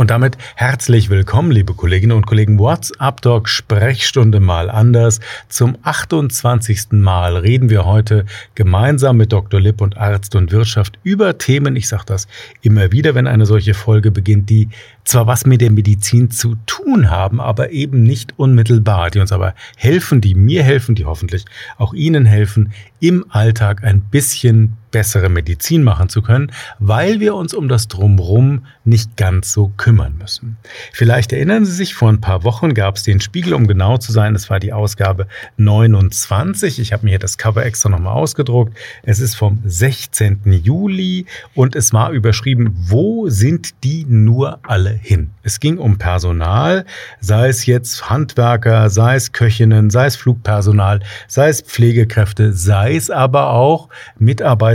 Und damit herzlich willkommen, liebe Kolleginnen und Kollegen. WhatsApp Doc Sprechstunde mal anders. Zum 28. Mal reden wir heute gemeinsam mit Dr. Lipp und Arzt und Wirtschaft über Themen, ich sage das immer wieder, wenn eine solche Folge beginnt, die zwar was mit der Medizin zu tun haben, aber eben nicht unmittelbar, die uns aber helfen, die mir helfen, die hoffentlich auch Ihnen helfen, im Alltag ein bisschen bessere Medizin machen zu können, weil wir uns um das Drumrum nicht ganz so kümmern müssen. Vielleicht erinnern Sie sich, vor ein paar Wochen gab es den Spiegel, um genau zu sein, es war die Ausgabe 29. Ich habe mir hier das Cover extra nochmal ausgedruckt. Es ist vom 16. Juli und es war überschrieben, wo sind die nur alle hin? Es ging um Personal, sei es jetzt Handwerker, sei es Köchinnen, sei es Flugpersonal, sei es Pflegekräfte, sei es aber auch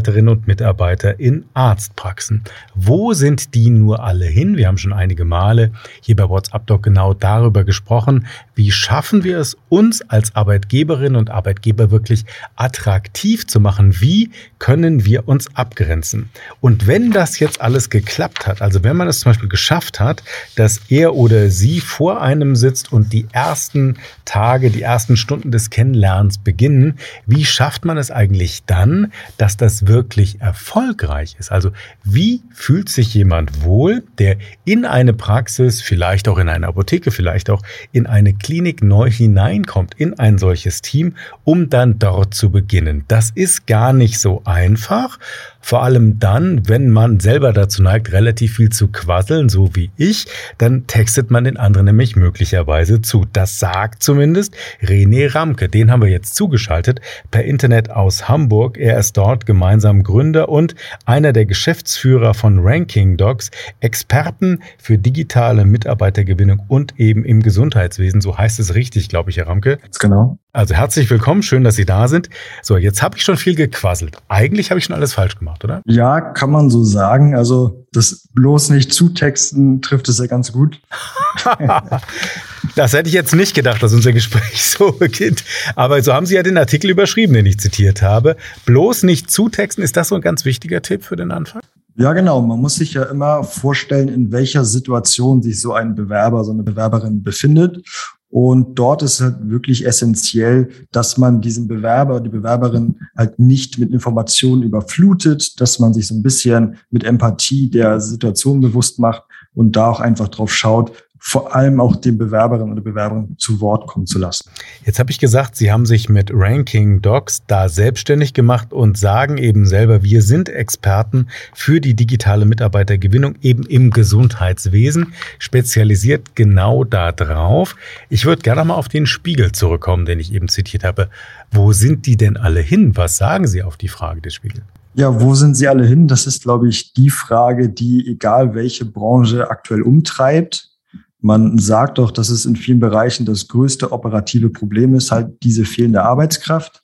Mitarbeiterinnen und Mitarbeiter in Arztpraxen. Wo sind die nur alle hin? Wir haben schon einige Male hier bei WhatsApp Doc genau darüber gesprochen. Wie schaffen wir es, uns als Arbeitgeberinnen und Arbeitgeber wirklich attraktiv zu machen? Wie können wir uns abgrenzen? Und wenn das jetzt alles geklappt hat, also wenn man es zum Beispiel geschafft hat, dass er oder sie vor einem sitzt und die ersten Tage, die ersten Stunden des Kennenlernens beginnen, wie schafft man es, es eigentlich dann, dass das wirklich erfolgreich ist? Also wie fühlt sich jemand wohl, der in eine Praxis, vielleicht auch in eine Apotheke, vielleicht auch in eine Klinik neu hineinkommt, in ein solches Team, um dann dort zu beginnen? Das ist gar nicht so einfach. Vor allem dann, wenn man selber dazu neigt, relativ viel zu quasseln, so wie ich, dann textet man den anderen nämlich möglicherweise zu. Das sagt zumindest René Ramke. Den haben wir jetzt zugeschaltet per Internet aus Hamburg. Er ist dort gemeinsam Gründer und einer der Geschäftsführer von Ranking Docs, Experten für digitale Mitarbeitergewinnung und eben im Gesundheitswesen. So heißt es richtig, glaube ich, Herr Ramke. Genau. Also herzlich willkommen, schön, dass Sie da sind. So, jetzt habe ich schon viel gequasselt. Eigentlich habe ich schon alles falsch gemacht, oder? Ja, kann man so sagen. Also das bloß nicht zutexten trifft es ja ganz gut. das hätte ich jetzt nicht gedacht, dass unser Gespräch so beginnt. Aber so haben Sie ja den Artikel überschrieben, den ich zitiert habe. Bloß nicht zutexten, ist das so ein ganz wichtiger Tipp für den Anfang? Ja, genau. Man muss sich ja immer vorstellen, in welcher Situation sich so ein Bewerber, so eine Bewerberin befindet. Und dort ist halt wirklich essentiell, dass man diesen Bewerber, die Bewerberin halt nicht mit Informationen überflutet, dass man sich so ein bisschen mit Empathie der Situation bewusst macht und da auch einfach drauf schaut, vor allem auch den Bewerberinnen oder Bewerbern zu Wort kommen zu lassen. Jetzt habe ich gesagt, Sie haben sich mit Ranking Docs da selbstständig gemacht und sagen eben selber, wir sind Experten für die digitale Mitarbeitergewinnung eben im Gesundheitswesen, spezialisiert genau da drauf. Ich würde gerne mal auf den Spiegel zurückkommen, den ich eben zitiert habe. Wo sind die denn alle hin? Was sagen Sie auf die Frage des Spiegels? Ja, wo sind sie alle hin? Das ist, glaube ich, die Frage, die egal welche Branche aktuell umtreibt. Man sagt doch, dass es in vielen Bereichen das größte operative Problem ist, halt diese fehlende Arbeitskraft.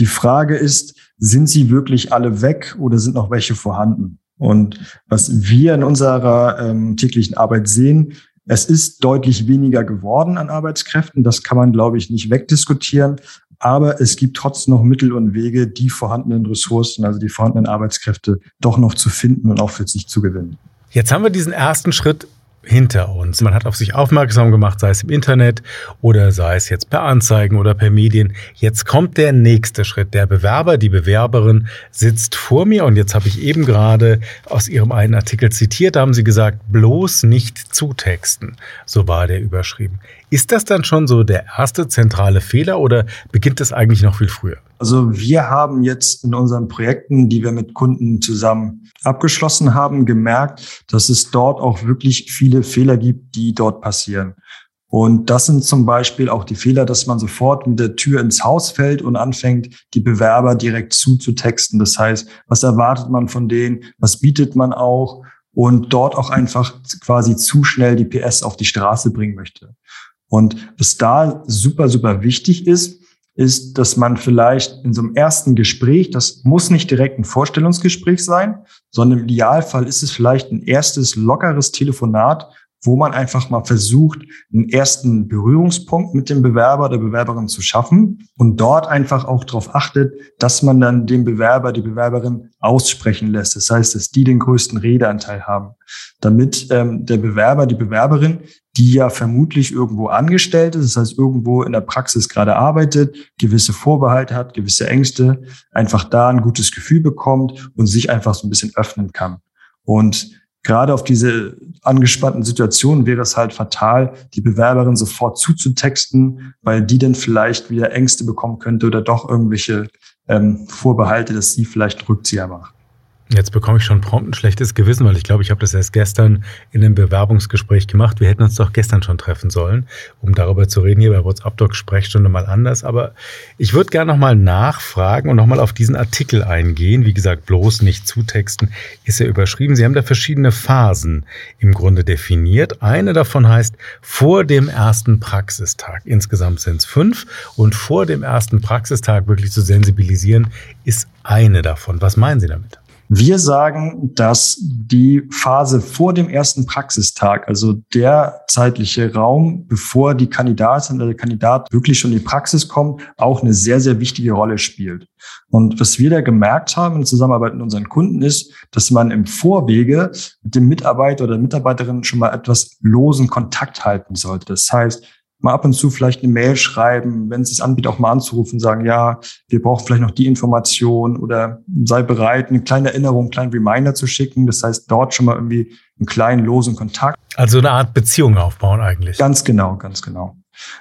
Die Frage ist, sind sie wirklich alle weg oder sind noch welche vorhanden? Und was wir in unserer ähm, täglichen Arbeit sehen, es ist deutlich weniger geworden an Arbeitskräften. Das kann man, glaube ich, nicht wegdiskutieren. Aber es gibt trotzdem noch Mittel und Wege, die vorhandenen Ressourcen, also die vorhandenen Arbeitskräfte, doch noch zu finden und auch für sich zu gewinnen. Jetzt haben wir diesen ersten Schritt hinter uns. Man hat auf sich aufmerksam gemacht, sei es im Internet oder sei es jetzt per Anzeigen oder per Medien. Jetzt kommt der nächste Schritt. Der Bewerber, die Bewerberin sitzt vor mir und jetzt habe ich eben gerade aus Ihrem einen Artikel zitiert, da haben Sie gesagt, bloß nicht zutexten. So war der überschrieben. Ist das dann schon so der erste zentrale Fehler oder beginnt das eigentlich noch viel früher? Also wir haben jetzt in unseren Projekten, die wir mit Kunden zusammen abgeschlossen haben, gemerkt, dass es dort auch wirklich viele Fehler gibt, die dort passieren. Und das sind zum Beispiel auch die Fehler, dass man sofort mit der Tür ins Haus fällt und anfängt, die Bewerber direkt zuzutexten. Das heißt, was erwartet man von denen? Was bietet man auch? Und dort auch einfach quasi zu schnell die PS auf die Straße bringen möchte. Und was da super, super wichtig ist, ist, dass man vielleicht in so einem ersten Gespräch, das muss nicht direkt ein Vorstellungsgespräch sein, sondern im Idealfall ist es vielleicht ein erstes lockeres Telefonat, wo man einfach mal versucht, einen ersten Berührungspunkt mit dem Bewerber, der Bewerberin zu schaffen und dort einfach auch darauf achtet, dass man dann den Bewerber, die Bewerberin aussprechen lässt. Das heißt, dass die den größten Redeanteil haben, damit ähm, der Bewerber, die Bewerberin, die ja vermutlich irgendwo angestellt ist, das heißt irgendwo in der Praxis gerade arbeitet, gewisse Vorbehalte hat, gewisse Ängste, einfach da ein gutes Gefühl bekommt und sich einfach so ein bisschen öffnen kann. Und gerade auf diese angespannten Situationen wäre es halt fatal, die Bewerberin sofort zuzutexten, weil die dann vielleicht wieder Ängste bekommen könnte oder doch irgendwelche ähm, Vorbehalte, dass sie vielleicht Rückzieher macht. Jetzt bekomme ich schon prompt ein schlechtes Gewissen, weil ich glaube, ich habe das erst gestern in einem Bewerbungsgespräch gemacht. Wir hätten uns doch gestern schon treffen sollen, um darüber zu reden, hier bei WhatsApp Doc Sprechstunde mal anders. Aber ich würde gerne nochmal nachfragen und nochmal auf diesen Artikel eingehen. Wie gesagt, bloß nicht zutexten ist ja überschrieben. Sie haben da verschiedene Phasen im Grunde definiert. Eine davon heißt vor dem ersten Praxistag. Insgesamt sind es fünf. Und vor dem ersten Praxistag wirklich zu sensibilisieren, ist eine davon. Was meinen Sie damit? Wir sagen, dass die Phase vor dem ersten Praxistag, also der zeitliche Raum, bevor die Kandidatin oder der Kandidat wirklich schon in die Praxis kommt, auch eine sehr, sehr wichtige Rolle spielt. Und was wir da gemerkt haben in Zusammenarbeit mit unseren Kunden ist, dass man im Vorwege mit dem Mitarbeiter oder Mitarbeiterin schon mal etwas losen Kontakt halten sollte. Das heißt, mal ab und zu vielleicht eine Mail schreiben, wenn es sich anbietet, auch mal anzurufen, sagen, ja, wir brauchen vielleicht noch die Information oder sei bereit, eine kleine Erinnerung, einen kleinen Reminder zu schicken. Das heißt, dort schon mal irgendwie einen kleinen losen Kontakt. Also eine Art Beziehung aufbauen eigentlich. Ganz genau, ganz genau.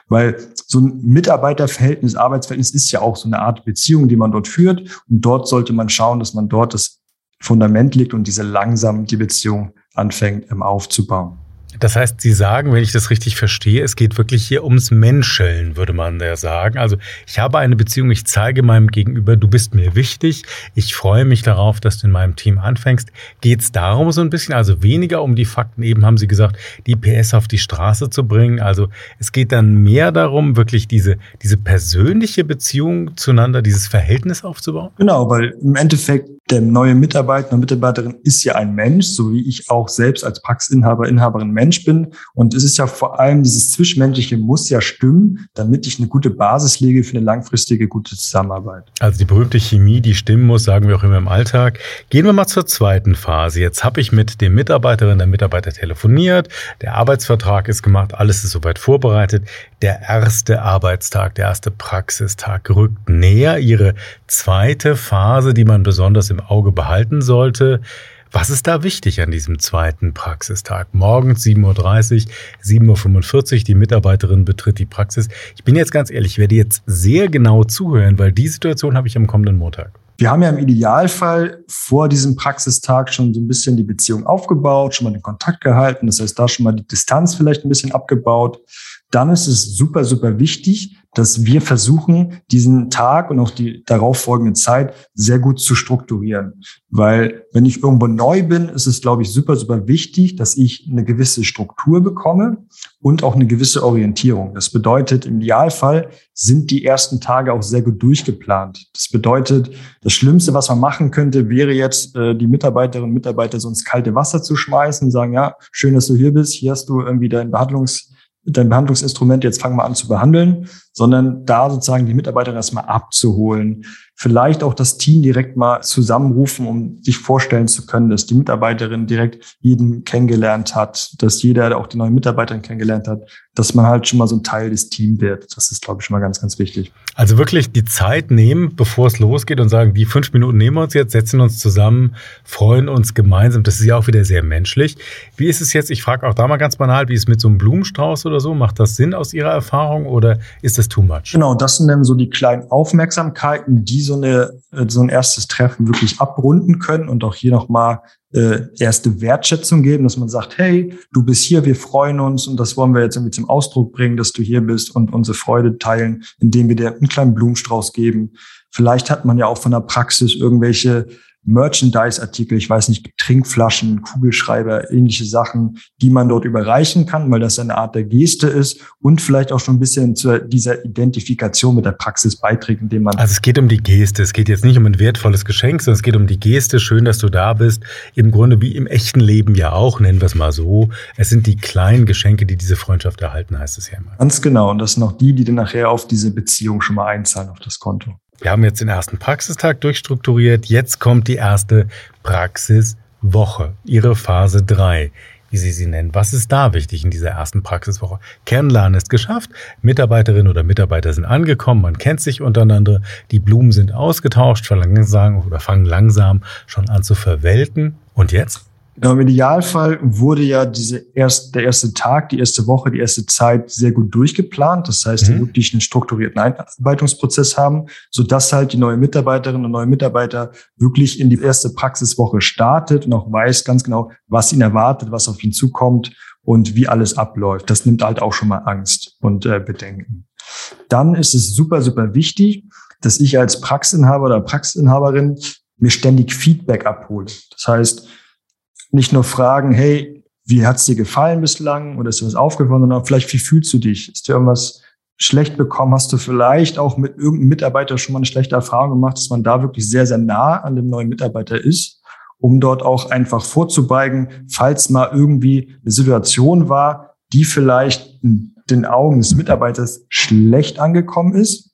Weil so ein Mitarbeiterverhältnis, Arbeitsverhältnis ist ja auch so eine Art Beziehung, die man dort führt. Und dort sollte man schauen, dass man dort das Fundament legt und diese langsam die Beziehung anfängt ähm, aufzubauen. Das heißt, Sie sagen, wenn ich das richtig verstehe, es geht wirklich hier ums Menscheln, würde man ja sagen. Also ich habe eine Beziehung, ich zeige meinem Gegenüber, du bist mir wichtig, ich freue mich darauf, dass du in meinem Team anfängst. Geht es darum so ein bisschen, also weniger um die Fakten, eben haben Sie gesagt, die PS auf die Straße zu bringen. Also es geht dann mehr darum, wirklich diese, diese persönliche Beziehung zueinander, dieses Verhältnis aufzubauen? Genau, weil im Endeffekt der neue Mitarbeiter und Mitarbeiterin ist ja ein Mensch, so wie ich auch selbst als Praxisinhaber, Inhaberin Mensch bin. Und es ist ja vor allem dieses Zwischenmenschliche muss ja stimmen, damit ich eine gute Basis lege für eine langfristige gute Zusammenarbeit. Also die berühmte Chemie, die stimmen muss, sagen wir auch immer im Alltag. Gehen wir mal zur zweiten Phase. Jetzt habe ich mit dem Mitarbeiterin, der Mitarbeiter telefoniert, der Arbeitsvertrag ist gemacht, alles ist soweit vorbereitet. Der erste Arbeitstag, der erste Praxistag rückt näher. Ihre zweite Phase, die man besonders im Auge behalten sollte. Was ist da wichtig an diesem zweiten Praxistag? Morgens 7.30 Uhr, 7.45 Uhr, die Mitarbeiterin betritt die Praxis. Ich bin jetzt ganz ehrlich, ich werde jetzt sehr genau zuhören, weil die Situation habe ich am kommenden Montag. Wir haben ja im Idealfall vor diesem Praxistag schon so ein bisschen die Beziehung aufgebaut, schon mal den Kontakt gehalten. Das heißt, da schon mal die Distanz vielleicht ein bisschen abgebaut. Dann ist es super, super wichtig, dass wir versuchen, diesen Tag und auch die darauffolgende Zeit sehr gut zu strukturieren. Weil wenn ich irgendwo neu bin, ist es, glaube ich, super, super wichtig, dass ich eine gewisse Struktur bekomme und auch eine gewisse Orientierung. Das bedeutet, im Idealfall sind die ersten Tage auch sehr gut durchgeplant. Das bedeutet, das Schlimmste, was man machen könnte, wäre jetzt, äh, die Mitarbeiterinnen und Mitarbeiter so ins kalte Wasser zu schmeißen und sagen, ja, schön, dass du hier bist, hier hast du irgendwie dein Behandlungs dein Behandlungsinstrument, jetzt fangen wir an zu behandeln, sondern da sozusagen die Mitarbeiter erstmal abzuholen, vielleicht auch das Team direkt mal zusammenrufen, um sich vorstellen zu können, dass die Mitarbeiterin direkt jeden kennengelernt hat, dass jeder auch die neuen Mitarbeiter kennengelernt hat, dass man halt schon mal so ein Teil des Teams wird. Das ist, glaube ich, schon mal ganz, ganz wichtig. Also wirklich die Zeit nehmen, bevor es losgeht und sagen, die fünf Minuten nehmen wir uns jetzt, setzen uns zusammen, freuen uns gemeinsam. Das ist ja auch wieder sehr menschlich. Wie ist es jetzt, ich frage auch da mal ganz banal, wie ist es mit so einem Blumenstrauß oder so? Macht das Sinn aus Ihrer Erfahrung oder ist das too much? Genau, das sind dann so die kleinen Aufmerksamkeiten, die so, eine, äh, so ein erstes Treffen wirklich abrunden können und auch hier nochmal äh, erste Wertschätzung geben, dass man sagt, hey, du bist hier, wir freuen uns und das wollen wir jetzt irgendwie zum Ausdruck bringen, dass du hier bist und unsere Freude teilen, indem wir dir einen kleinen Blumenstrauß geben. Vielleicht hat man ja auch von der Praxis irgendwelche Merchandise-Artikel, ich weiß nicht, Trinkflaschen, Kugelschreiber, ähnliche Sachen, die man dort überreichen kann, weil das eine Art der Geste ist und vielleicht auch schon ein bisschen zu dieser Identifikation mit der Praxis beiträgt, indem man. Also es geht um die Geste, es geht jetzt nicht um ein wertvolles Geschenk, sondern es geht um die Geste. Schön, dass du da bist. Im Grunde wie im echten Leben ja auch, nennen wir es mal so. Es sind die kleinen Geschenke, die diese Freundschaft erhalten, heißt es ja immer. Ganz genau. Und das sind auch die, die dann nachher auf diese Beziehung schon mal einzahlen, auf das Konto. Wir haben jetzt den ersten Praxistag durchstrukturiert. Jetzt kommt die erste Praxiswoche, Ihre Phase 3, wie Sie sie nennen. Was ist da wichtig in dieser ersten Praxiswoche? Kernladen ist geschafft, Mitarbeiterinnen oder Mitarbeiter sind angekommen, man kennt sich untereinander, die Blumen sind ausgetauscht, verlangsamen oder fangen langsam schon an zu verwelten. Und jetzt? Genau, Im Idealfall wurde ja diese erst, der erste Tag, die erste Woche, die erste Zeit sehr gut durchgeplant. Das heißt, mhm. wirklich einen strukturierten Einarbeitungsprozess haben, so dass halt die neue Mitarbeiterinnen und neue Mitarbeiter wirklich in die erste Praxiswoche startet und auch weiß ganz genau, was ihn erwartet, was auf ihn zukommt und wie alles abläuft. Das nimmt halt auch schon mal Angst und äh, Bedenken. Dann ist es super, super wichtig, dass ich als Praxisinhaber oder Praxisinhaberin mir ständig Feedback abhole. Das heißt, nicht nur fragen, hey, wie hat's dir gefallen bislang oder ist dir was aufgefallen, sondern vielleicht, wie fühlst du dich? Ist dir irgendwas schlecht bekommen? Hast du vielleicht auch mit irgendeinem Mitarbeiter schon mal eine schlechte Erfahrung gemacht, dass man da wirklich sehr, sehr nah an dem neuen Mitarbeiter ist, um dort auch einfach vorzubeigen, falls mal irgendwie eine Situation war, die vielleicht in den Augen des Mitarbeiters schlecht angekommen ist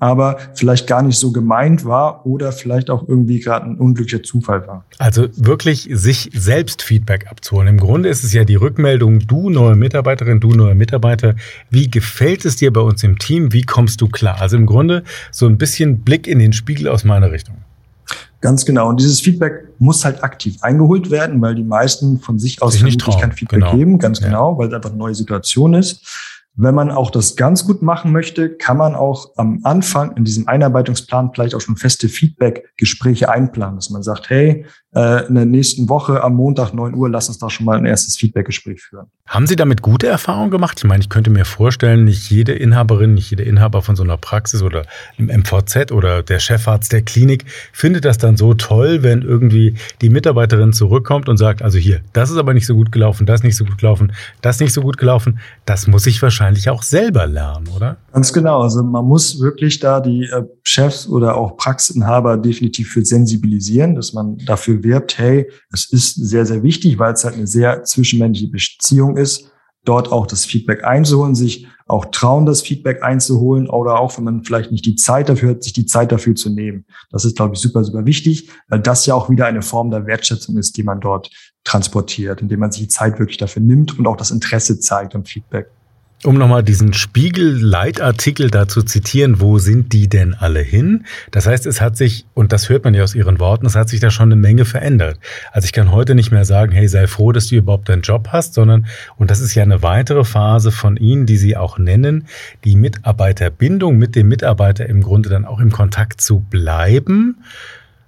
aber vielleicht gar nicht so gemeint war oder vielleicht auch irgendwie gerade ein unglücklicher Zufall war. Also wirklich sich selbst Feedback abzuholen. Im Grunde ist es ja die Rückmeldung, du neue Mitarbeiterin, du neue Mitarbeiter, wie gefällt es dir bei uns im Team, wie kommst du klar? Also im Grunde so ein bisschen Blick in den Spiegel aus meiner Richtung. Ganz genau. Und dieses Feedback muss halt aktiv eingeholt werden, weil die meisten von sich aus sich nicht trauen. kein Feedback genau. geben. Ganz ja. genau, weil es einfach eine neue Situation ist. Wenn man auch das ganz gut machen möchte, kann man auch am Anfang in diesem Einarbeitungsplan vielleicht auch schon feste Feedback-Gespräche einplanen, dass man sagt, hey, äh, in der nächsten Woche am Montag 9 Uhr, lass uns da schon mal ein erstes Feedback-Gespräch führen. Haben Sie damit gute Erfahrungen gemacht? Ich meine, ich könnte mir vorstellen, nicht jede Inhaberin, nicht jeder Inhaber von so einer Praxis oder im MVZ oder der Chefarzt der Klinik findet das dann so toll, wenn irgendwie die Mitarbeiterin zurückkommt und sagt, also hier, das ist aber nicht so gut gelaufen, das nicht so gut gelaufen, das nicht so gut gelaufen. Das muss ich wahrscheinlich auch selber lernen, oder? Ganz genau. Also man muss wirklich da die äh, Chefs oder auch Praxisinhaber definitiv für sensibilisieren, dass man dafür wirbt, hey, es ist sehr, sehr wichtig, weil es halt eine sehr zwischenmenschliche Beziehung ist, dort auch das Feedback einzuholen, sich auch trauen, das Feedback einzuholen oder auch, wenn man vielleicht nicht die Zeit dafür hat, sich die Zeit dafür zu nehmen. Das ist, glaube ich, super, super wichtig, weil das ja auch wieder eine Form der Wertschätzung ist, die man dort transportiert, indem man sich die Zeit wirklich dafür nimmt und auch das Interesse zeigt am Feedback. Um nochmal diesen Spiegel-Leitartikel da zu zitieren, wo sind die denn alle hin? Das heißt, es hat sich, und das hört man ja aus Ihren Worten, es hat sich da schon eine Menge verändert. Also ich kann heute nicht mehr sagen, hey, sei froh, dass du überhaupt deinen Job hast, sondern, und das ist ja eine weitere Phase von Ihnen, die Sie auch nennen, die Mitarbeiterbindung mit dem Mitarbeiter im Grunde dann auch im Kontakt zu bleiben.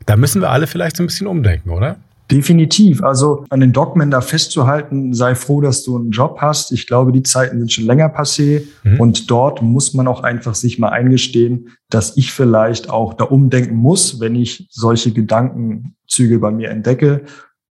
Da müssen wir alle vielleicht so ein bisschen umdenken, oder? Definitiv. Also an den Dogmen da festzuhalten, sei froh, dass du einen Job hast. Ich glaube, die Zeiten sind schon länger passé. Mhm. Und dort muss man auch einfach sich mal eingestehen, dass ich vielleicht auch da umdenken muss, wenn ich solche Gedankenzüge bei mir entdecke,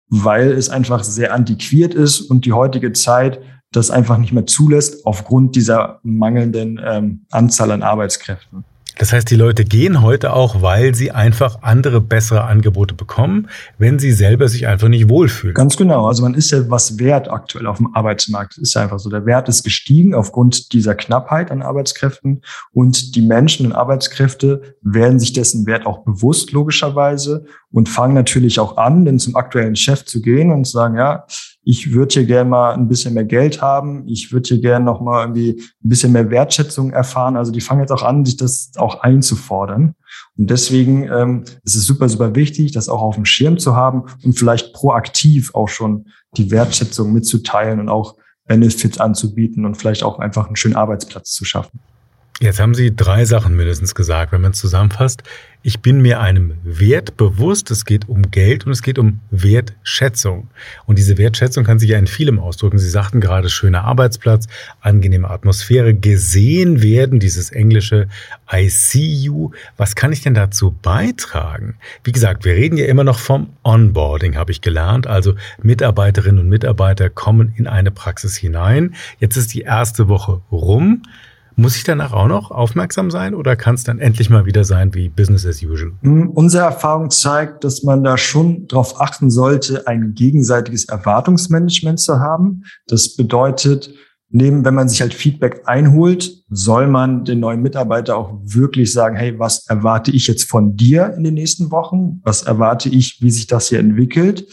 weil es einfach sehr antiquiert ist und die heutige Zeit das einfach nicht mehr zulässt aufgrund dieser mangelnden ähm, Anzahl an Arbeitskräften. Das heißt, die Leute gehen heute auch, weil sie einfach andere, bessere Angebote bekommen, wenn sie selber sich einfach nicht wohlfühlen. Ganz genau. Also man ist ja was wert aktuell auf dem Arbeitsmarkt. Das ist ja einfach so. Der Wert ist gestiegen aufgrund dieser Knappheit an Arbeitskräften und die Menschen und Arbeitskräfte werden sich dessen Wert auch bewusst, logischerweise, und fangen natürlich auch an, denn zum aktuellen Chef zu gehen und zu sagen, ja, ich würde hier gerne mal ein bisschen mehr Geld haben, ich würde hier gerne noch mal irgendwie ein bisschen mehr Wertschätzung erfahren. Also die fangen jetzt auch an, sich das auch einzufordern. Und deswegen ähm, ist es super, super wichtig, das auch auf dem Schirm zu haben und vielleicht proaktiv auch schon die Wertschätzung mitzuteilen und auch Benefits anzubieten und vielleicht auch einfach einen schönen Arbeitsplatz zu schaffen. Jetzt haben Sie drei Sachen mindestens gesagt, wenn man es zusammenfasst. Ich bin mir einem Wert bewusst, es geht um Geld und es geht um Wertschätzung. Und diese Wertschätzung kann sich ja in vielem ausdrücken. Sie sagten gerade schöner Arbeitsplatz, angenehme Atmosphäre, gesehen werden, dieses englische I see you. Was kann ich denn dazu beitragen? Wie gesagt, wir reden ja immer noch vom Onboarding, habe ich gelernt. Also Mitarbeiterinnen und Mitarbeiter kommen in eine Praxis hinein. Jetzt ist die erste Woche rum. Muss ich danach auch noch aufmerksam sein oder kann es dann endlich mal wieder sein wie Business as usual? Unsere Erfahrung zeigt, dass man da schon darauf achten sollte, ein gegenseitiges Erwartungsmanagement zu haben. Das bedeutet, neben, wenn man sich halt Feedback einholt, soll man den neuen Mitarbeiter auch wirklich sagen, hey, was erwarte ich jetzt von dir in den nächsten Wochen? Was erwarte ich, wie sich das hier entwickelt?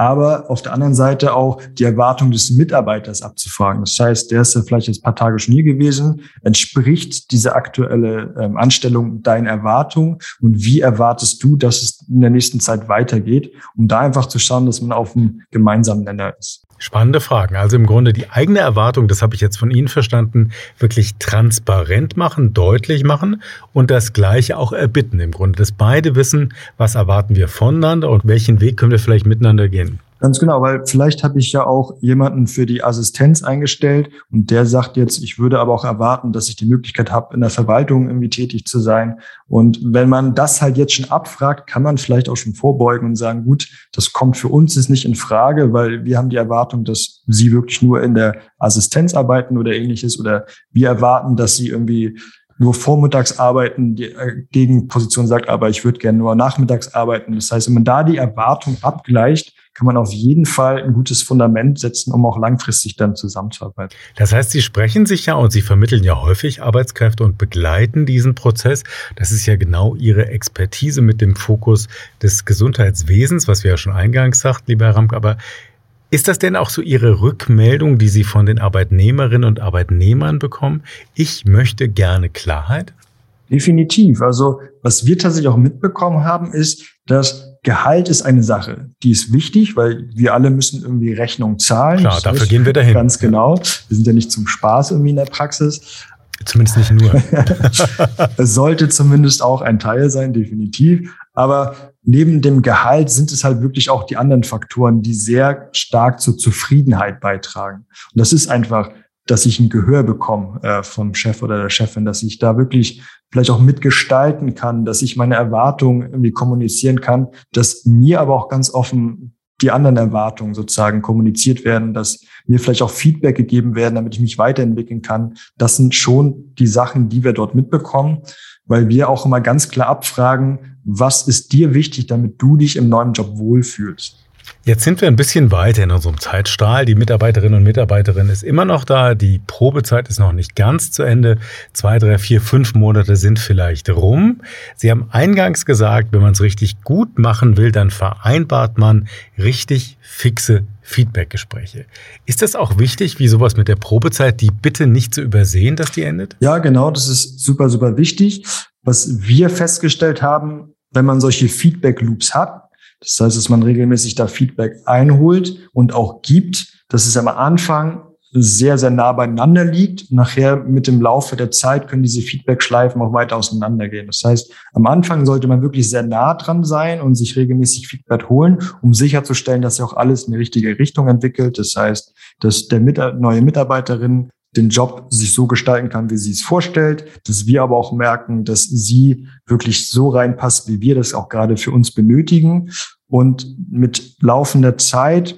Aber auf der anderen Seite auch die Erwartung des Mitarbeiters abzufragen. Das heißt, der ist ja vielleicht jetzt ein paar Tage schon hier gewesen, entspricht diese aktuelle ähm, Anstellung deinen Erwartungen und wie erwartest du, dass es in der nächsten Zeit weitergeht, um da einfach zu schauen, dass man auf einem gemeinsamen Nenner ist. Spannende Fragen. Also im Grunde die eigene Erwartung, das habe ich jetzt von Ihnen verstanden, wirklich transparent machen, deutlich machen und das Gleiche auch erbitten im Grunde, dass beide wissen, was erwarten wir voneinander und welchen Weg können wir vielleicht miteinander gehen. Ganz genau, weil vielleicht habe ich ja auch jemanden für die Assistenz eingestellt und der sagt jetzt, ich würde aber auch erwarten, dass ich die Möglichkeit habe, in der Verwaltung irgendwie tätig zu sein. Und wenn man das halt jetzt schon abfragt, kann man vielleicht auch schon vorbeugen und sagen, gut, das kommt für uns ist nicht in Frage, weil wir haben die Erwartung, dass sie wirklich nur in der Assistenz arbeiten oder ähnliches oder wir erwarten, dass sie irgendwie nur vormittags arbeiten, die äh, Gegenposition sagt, aber ich würde gerne nur nachmittags arbeiten. Das heißt, wenn man da die Erwartung abgleicht, kann man auf jeden Fall ein gutes Fundament setzen, um auch langfristig dann zusammenzuarbeiten. Das heißt, Sie sprechen sich ja und Sie vermitteln ja häufig Arbeitskräfte und begleiten diesen Prozess. Das ist ja genau Ihre Expertise mit dem Fokus des Gesundheitswesens, was wir ja schon eingangs sagten, lieber Herr Ramk. Aber ist das denn auch so Ihre Rückmeldung, die Sie von den Arbeitnehmerinnen und Arbeitnehmern bekommen? Ich möchte gerne Klarheit? Definitiv. Also was wir tatsächlich auch mitbekommen haben, ist, dass Gehalt ist eine Sache, die ist wichtig, weil wir alle müssen irgendwie Rechnung zahlen. Klar, das dafür gehen wir dahin. Ganz genau. Wir sind ja nicht zum Spaß irgendwie in der Praxis. Zumindest nicht nur. es sollte zumindest auch ein Teil sein, definitiv. Aber neben dem Gehalt sind es halt wirklich auch die anderen Faktoren, die sehr stark zur Zufriedenheit beitragen. Und das ist einfach dass ich ein Gehör bekomme äh, vom Chef oder der Chefin, dass ich da wirklich vielleicht auch mitgestalten kann, dass ich meine Erwartungen irgendwie kommunizieren kann, dass mir aber auch ganz offen die anderen Erwartungen sozusagen kommuniziert werden, dass mir vielleicht auch Feedback gegeben werden, damit ich mich weiterentwickeln kann. Das sind schon die Sachen, die wir dort mitbekommen, weil wir auch immer ganz klar abfragen, was ist dir wichtig, damit du dich im neuen Job wohlfühlst. Jetzt sind wir ein bisschen weiter in unserem Zeitstrahl. Die Mitarbeiterinnen und Mitarbeiterin ist immer noch da. Die Probezeit ist noch nicht ganz zu Ende. Zwei, drei, vier, fünf Monate sind vielleicht rum. Sie haben eingangs gesagt, wenn man es richtig gut machen will, dann vereinbart man richtig fixe Feedbackgespräche. Ist das auch wichtig, wie sowas mit der Probezeit, die bitte nicht zu übersehen, dass die endet? Ja, genau. Das ist super, super wichtig. Was wir festgestellt haben, wenn man solche Feedback-Loops hat, das heißt, dass man regelmäßig da Feedback einholt und auch gibt, dass es am Anfang sehr, sehr nah beieinander liegt. Nachher mit dem Laufe der Zeit können diese Feedback-Schleifen auch weiter auseinandergehen. Das heißt, am Anfang sollte man wirklich sehr nah dran sein und sich regelmäßig Feedback holen, um sicherzustellen, dass sich auch alles in die richtige Richtung entwickelt. Das heißt, dass der neue Mitarbeiterin den Job sich so gestalten kann, wie sie es vorstellt, dass wir aber auch merken, dass sie wirklich so reinpasst, wie wir das auch gerade für uns benötigen. Und mit laufender Zeit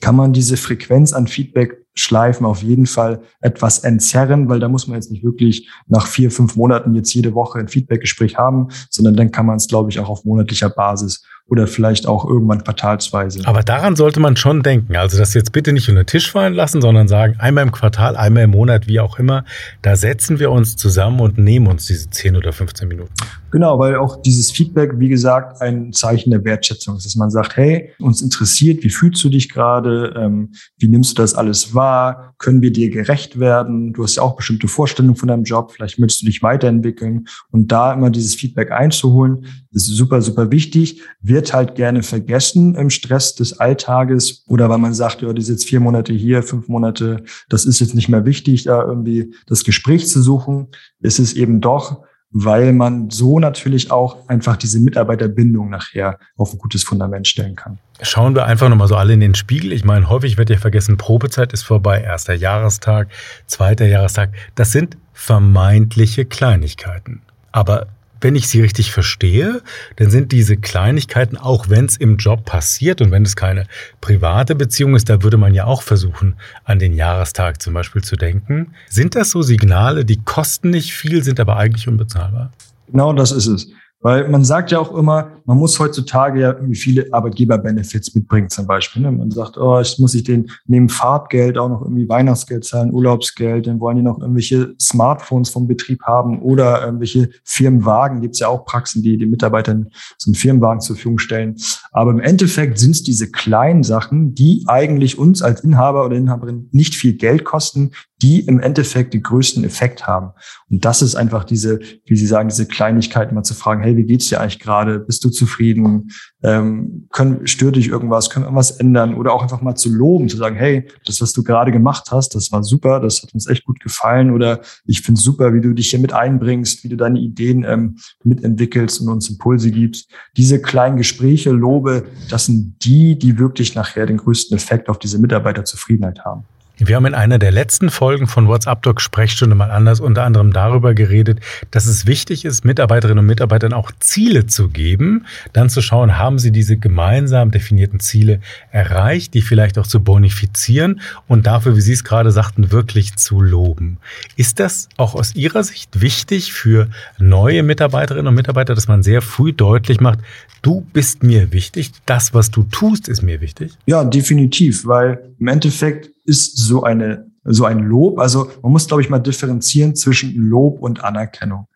kann man diese Frequenz an Feedback Schleifen auf jeden Fall etwas entzerren, weil da muss man jetzt nicht wirklich nach vier, fünf Monaten jetzt jede Woche ein Feedbackgespräch haben, sondern dann kann man es, glaube ich, auch auf monatlicher Basis oder vielleicht auch irgendwann quartalsweise. Aber daran sollte man schon denken. Also das jetzt bitte nicht unter den Tisch fallen lassen, sondern sagen, einmal im Quartal, einmal im Monat, wie auch immer, da setzen wir uns zusammen und nehmen uns diese 10 oder 15 Minuten. Genau, weil auch dieses Feedback, wie gesagt, ein Zeichen der Wertschätzung ist, dass man sagt, hey, uns interessiert, wie fühlst du dich gerade, ähm, wie nimmst du das alles wahr, können wir dir gerecht werden, du hast ja auch bestimmte Vorstellungen von deinem Job, vielleicht möchtest du dich weiterentwickeln und da immer dieses Feedback einzuholen, ist super, super wichtig, wird halt gerne vergessen im Stress des Alltages oder weil man sagt, ja, die ist jetzt vier Monate hier, fünf Monate, das ist jetzt nicht mehr wichtig, da irgendwie das Gespräch zu suchen, ist es eben doch weil man so natürlich auch einfach diese Mitarbeiterbindung nachher auf ein gutes Fundament stellen kann. Schauen wir einfach nochmal so alle in den Spiegel. Ich meine, häufig wird ja vergessen, Probezeit ist vorbei, erster Jahrestag, zweiter Jahrestag. Das sind vermeintliche Kleinigkeiten. Aber wenn ich sie richtig verstehe, dann sind diese Kleinigkeiten, auch wenn es im Job passiert und wenn es keine private Beziehung ist, da würde man ja auch versuchen, an den Jahrestag zum Beispiel zu denken. Sind das so Signale, die kosten nicht viel, sind aber eigentlich unbezahlbar? Genau das ist es. Weil man sagt ja auch immer, man muss heutzutage ja irgendwie viele Arbeitgeber-Benefits mitbringen zum Beispiel. Ne? Man sagt, oh, ich muss ich den neben Fahrtgeld auch noch irgendwie Weihnachtsgeld zahlen, Urlaubsgeld, dann wollen die noch irgendwelche Smartphones vom Betrieb haben oder irgendwelche Firmenwagen. Gibt es ja auch Praxen, die den Mitarbeitern so einen Firmenwagen zur Verfügung stellen. Aber im Endeffekt sind es diese kleinen Sachen, die eigentlich uns als Inhaber oder Inhaberin nicht viel Geld kosten, die im Endeffekt den größten Effekt haben. Und das ist einfach diese, wie Sie sagen, diese Kleinigkeit, mal zu fragen, hey, wie geht's dir eigentlich gerade? Bist du zufrieden? Ähm, können, stört dich irgendwas? Können wir irgendwas ändern? Oder auch einfach mal zu loben, zu sagen, hey, das, was du gerade gemacht hast, das war super, das hat uns echt gut gefallen. Oder ich finde super, wie du dich hier mit einbringst, wie du deine Ideen ähm, mitentwickelst und uns Impulse gibst. Diese kleinen Gespräche, Lobe, das sind die, die wirklich nachher den größten Effekt auf diese Mitarbeiterzufriedenheit haben. Wir haben in einer der letzten Folgen von WhatsApp Doc Sprechstunde mal anders unter anderem darüber geredet, dass es wichtig ist, Mitarbeiterinnen und Mitarbeitern auch Ziele zu geben, dann zu schauen, haben sie diese gemeinsam definierten Ziele erreicht, die vielleicht auch zu bonifizieren und dafür, wie Sie es gerade sagten, wirklich zu loben. Ist das auch aus Ihrer Sicht wichtig für neue Mitarbeiterinnen und Mitarbeiter, dass man sehr früh deutlich macht, du bist mir wichtig, das, was du tust, ist mir wichtig? Ja, definitiv, weil im Endeffekt ist so eine so ein Lob. Also man muss, glaube ich, mal differenzieren zwischen Lob und Anerkennung.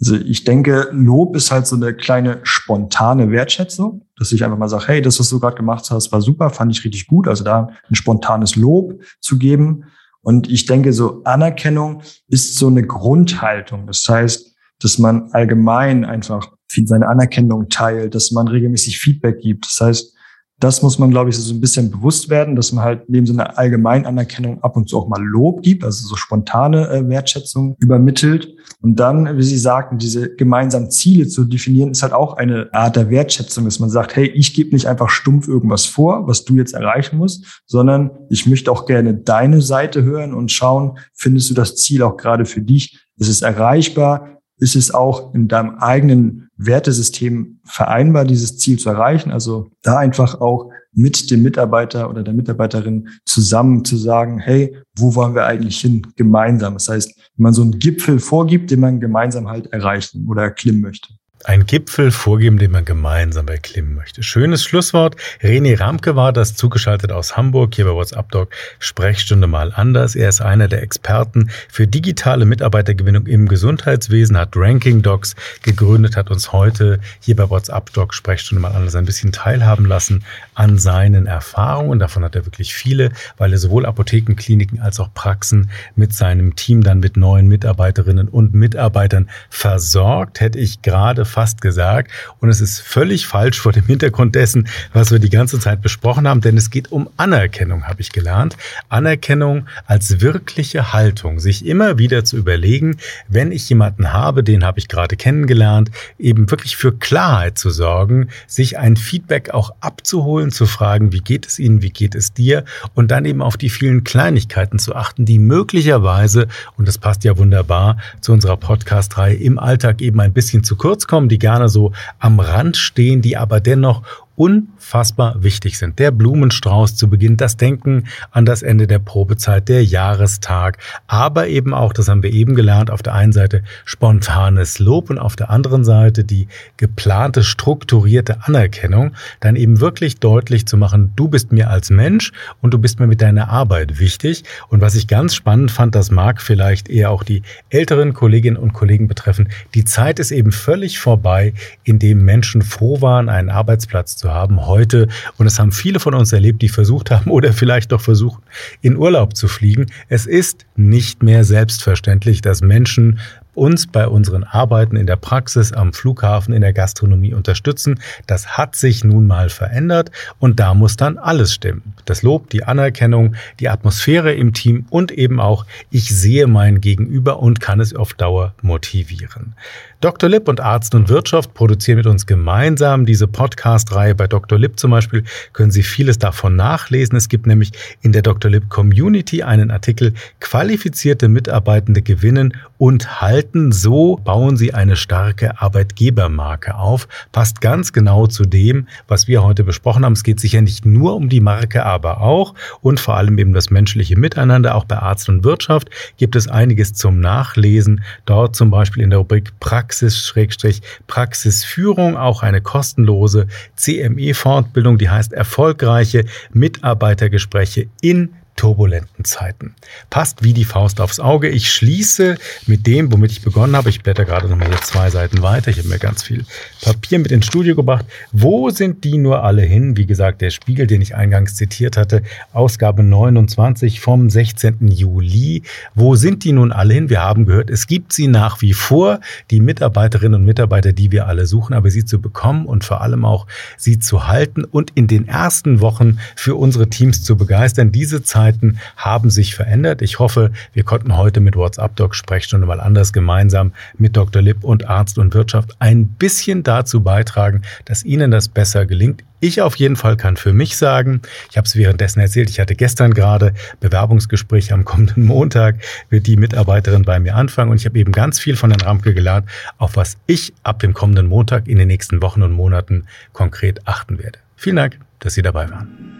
Also ich denke, Lob ist halt so eine kleine spontane Wertschätzung, dass ich einfach mal sage, hey, das, was du gerade gemacht hast, war super, fand ich richtig gut. Also da ein spontanes Lob zu geben. Und ich denke, so Anerkennung ist so eine Grundhaltung. Das heißt, dass man allgemein einfach seine Anerkennung teilt, dass man regelmäßig Feedback gibt. Das heißt, das muss man, glaube ich, so ein bisschen bewusst werden, dass man halt neben so einer allgemeinen Anerkennung ab und zu auch mal Lob gibt, also so spontane äh, Wertschätzung übermittelt. Und dann, wie Sie sagten, diese gemeinsamen Ziele zu definieren, ist halt auch eine Art der Wertschätzung, dass man sagt, hey, ich gebe nicht einfach stumpf irgendwas vor, was du jetzt erreichen musst, sondern ich möchte auch gerne deine Seite hören und schauen, findest du das Ziel auch gerade für dich? Ist es erreichbar? Ist es auch in deinem eigenen Wertesystem vereinbar, dieses Ziel zu erreichen. Also da einfach auch mit dem Mitarbeiter oder der Mitarbeiterin zusammen zu sagen, hey, wo wollen wir eigentlich hin gemeinsam? Das heißt, wenn man so einen Gipfel vorgibt, den man gemeinsam halt erreichen oder erklimmen möchte. Ein Gipfel vorgeben, den man gemeinsam erklimmen möchte. Schönes Schlusswort. René Ramke war das, zugeschaltet aus Hamburg, hier bei WhatsApp Doc, Sprechstunde mal anders. Er ist einer der Experten für digitale Mitarbeitergewinnung im Gesundheitswesen, hat Ranking Docs gegründet, hat uns heute hier bei WhatsApp Doc, Sprechstunde mal anders ein bisschen teilhaben lassen an seinen Erfahrungen. Davon hat er wirklich viele, weil er sowohl Apotheken, Kliniken als auch Praxen mit seinem Team dann mit neuen Mitarbeiterinnen und Mitarbeitern versorgt. Hätte ich gerade fast gesagt. Und es ist völlig falsch vor dem Hintergrund dessen, was wir die ganze Zeit besprochen haben, denn es geht um Anerkennung, habe ich gelernt. Anerkennung als wirkliche Haltung, sich immer wieder zu überlegen, wenn ich jemanden habe, den habe ich gerade kennengelernt, eben wirklich für Klarheit zu sorgen, sich ein Feedback auch abzuholen, zu fragen, wie geht es Ihnen, wie geht es dir und dann eben auf die vielen Kleinigkeiten zu achten, die möglicherweise, und das passt ja wunderbar zu unserer Podcast-Reihe, im Alltag eben ein bisschen zu kurz kommen, die gerne so am Rand stehen, die aber dennoch unfassbar wichtig sind. Der Blumenstrauß zu Beginn, das Denken an das Ende der Probezeit, der Jahrestag, aber eben auch, das haben wir eben gelernt, auf der einen Seite spontanes Lob und auf der anderen Seite die geplante, strukturierte Anerkennung, dann eben wirklich deutlich zu machen, du bist mir als Mensch und du bist mir mit deiner Arbeit wichtig. Und was ich ganz spannend fand, das mag vielleicht eher auch die älteren Kolleginnen und Kollegen betreffen, die Zeit ist eben völlig vorbei, in dem Menschen froh waren, einen Arbeitsplatz zu haben heute. Und es haben viele von uns erlebt, die versucht haben oder vielleicht doch versuchen, in Urlaub zu fliegen. Es ist nicht mehr selbstverständlich, dass Menschen uns bei unseren Arbeiten in der Praxis, am Flughafen, in der Gastronomie unterstützen. Das hat sich nun mal verändert und da muss dann alles stimmen. Das Lob, die Anerkennung, die Atmosphäre im Team und eben auch, ich sehe mein Gegenüber und kann es auf Dauer motivieren. Dr. Lipp und Arzt und Wirtschaft produzieren mit uns gemeinsam diese Podcast-Reihe. Bei Dr. Lipp zum Beispiel können Sie vieles davon nachlesen. Es gibt nämlich in der Dr. Lipp Community einen Artikel Qualifizierte Mitarbeitende gewinnen und halten. So bauen Sie eine starke Arbeitgebermarke auf. Passt ganz genau zu dem, was wir heute besprochen haben. Es geht sicher nicht nur um die Marke, aber auch und vor allem eben das menschliche Miteinander. Auch bei Arzt und Wirtschaft gibt es einiges zum Nachlesen. Dort zum Beispiel in der Rubrik Praxis Praxis-Praxisführung, auch eine kostenlose CME-Fortbildung, die heißt erfolgreiche Mitarbeitergespräche in turbulenten Zeiten. Passt wie die Faust aufs Auge. Ich schließe mit dem, womit ich begonnen habe. Ich blätter gerade nochmal hier zwei Seiten weiter. Ich habe mir ganz viel Papier mit ins Studio gebracht. Wo sind die nur alle hin? Wie gesagt, der Spiegel, den ich eingangs zitiert hatte, Ausgabe 29 vom 16. Juli. Wo sind die nun alle hin? Wir haben gehört, es gibt sie nach wie vor, die Mitarbeiterinnen und Mitarbeiter, die wir alle suchen, aber sie zu bekommen und vor allem auch sie zu halten und in den ersten Wochen für unsere Teams zu begeistern. Diese Zeit Zeiten haben sich verändert. Ich hoffe, wir konnten heute mit WhatsApp Doc Sprechstunde mal anders gemeinsam mit Dr. Lipp und Arzt und Wirtschaft ein bisschen dazu beitragen, dass Ihnen das besser gelingt. Ich auf jeden Fall kann für mich sagen, ich habe es währenddessen erzählt, ich hatte gestern gerade Bewerbungsgespräch am kommenden Montag, wird die Mitarbeiterin bei mir anfangen und ich habe eben ganz viel von Herrn Ramke gelernt, auf was ich ab dem kommenden Montag in den nächsten Wochen und Monaten konkret achten werde. Vielen Dank, dass Sie dabei waren.